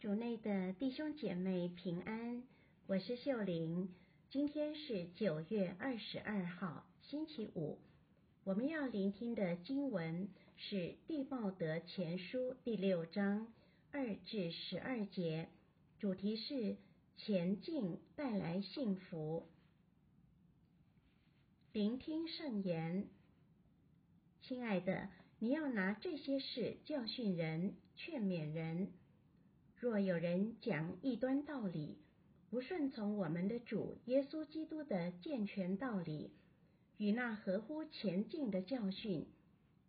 主内的弟兄姐妹平安，我是秀玲。今天是九月二十二号，星期五。我们要聆听的经文是《弟茂德前书》第六章二至十二节，主题是前进带来幸福。聆听圣言，亲爱的，你要拿这些事教训人、劝勉人。若有人讲异端道理，不顺从我们的主耶稣基督的健全道理，与那合乎前进的教训，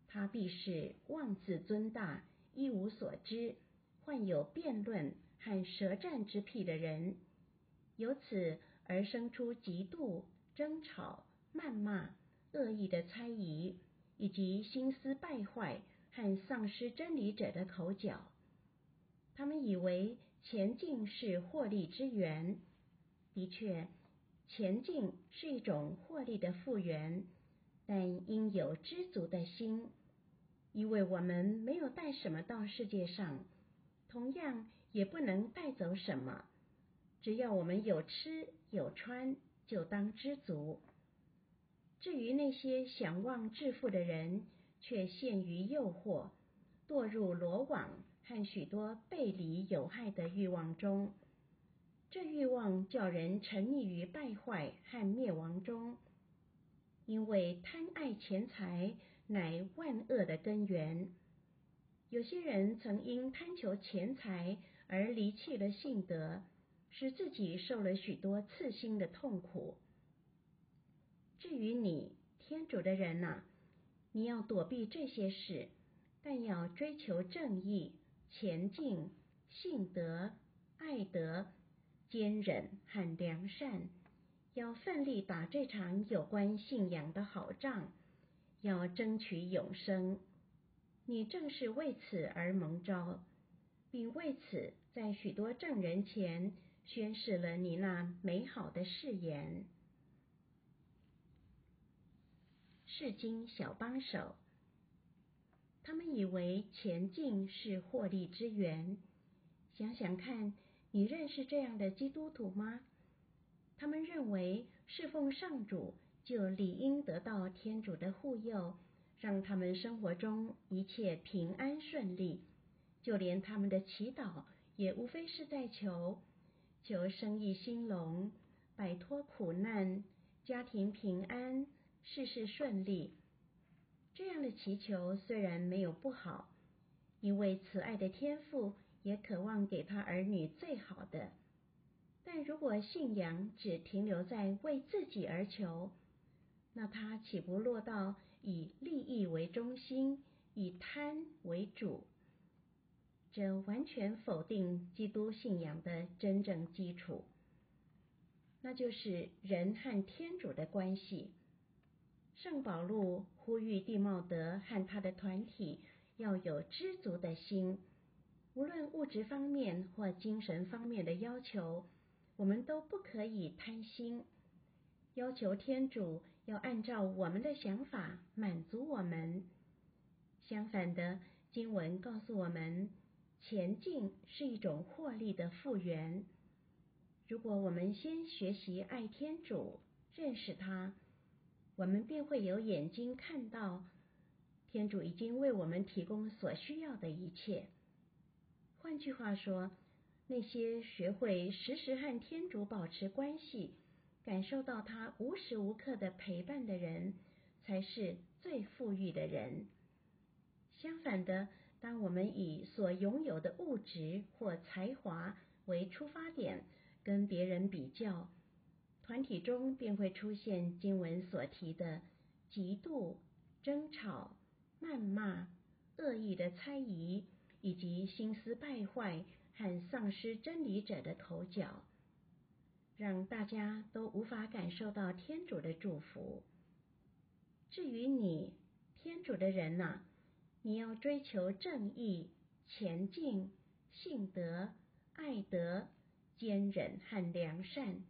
他必是妄自尊大、一无所知、患有辩论和舌战之癖的人，由此而生出嫉妒、争吵、谩骂、恶意的猜疑，以及心思败坏和丧失真理者的口角。他们以为前进是获利之源，的确，前进是一种获利的复原，但应有知足的心，因为我们没有带什么到世界上，同样也不能带走什么。只要我们有吃有穿，就当知足。至于那些想望致富的人，却陷于诱惑，堕入罗网。和许多背离有害的欲望中，这欲望叫人沉溺于败坏和灭亡中，因为贪爱钱财乃万恶的根源。有些人曾因贪求钱财而离弃了信德，使自己受了许多刺心的痛苦。至于你，天主的人呐，你要躲避这些事，但要追求正义。前进、信德、爱德、坚忍和良善，要奋力打这场有关信仰的好仗，要争取永生。你正是为此而蒙召，并为此在许多证人前宣示了你那美好的誓言。释经小帮手。他们以为前进是获利之源。想想看，你认识这样的基督徒吗？他们认为侍奉上主就理应得到天主的护佑，让他们生活中一切平安顺利。就连他们的祈祷也无非是在求：求生意兴隆，摆脱苦难，家庭平安，事事顺利。这样的祈求虽然没有不好，因为慈爱的天父也渴望给他儿女最好的。但如果信仰只停留在为自己而求，那他岂不落到以利益为中心，以贪为主？这完全否定基督信仰的真正基础，那就是人和天主的关系。圣保禄呼吁弟茂德和他的团体要有知足的心，无论物质方面或精神方面的要求，我们都不可以贪心，要求天主要按照我们的想法满足我们。相反的，经文告诉我们，前进是一种获利的复原。如果我们先学习爱天主，认识他。我们便会有眼睛看到，天主已经为我们提供所需要的一切。换句话说，那些学会时时和天主保持关系，感受到他无时无刻的陪伴的人，才是最富裕的人。相反的，当我们以所拥有的物质或才华为出发点，跟别人比较。团体中便会出现经文所提的嫉妒、争吵、谩骂、恶意的猜疑，以及心思败坏和丧失真理者的口角，让大家都无法感受到天主的祝福。至于你，天主的人呐，你要追求正义、前进、信德、爱德、坚忍和良善。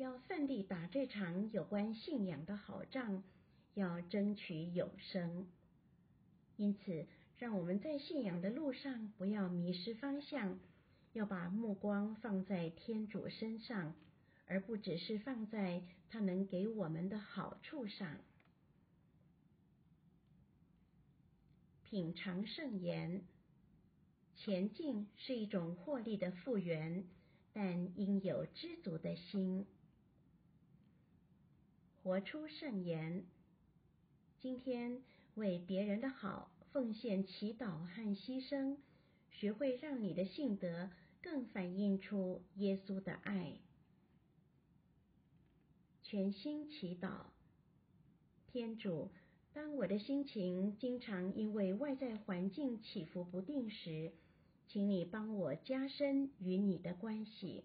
要奋力打这场有关信仰的好仗，要争取永生。因此，让我们在信仰的路上不要迷失方向，要把目光放在天主身上，而不只是放在他能给我们的好处上。品尝圣言，前进是一种获利的复原，但应有知足的心。活出圣言，今天为别人的好奉献祈祷和牺牲，学会让你的性德更反映出耶稣的爱。全心祈祷，天主。当我的心情经常因为外在环境起伏不定时，请你帮我加深与你的关系。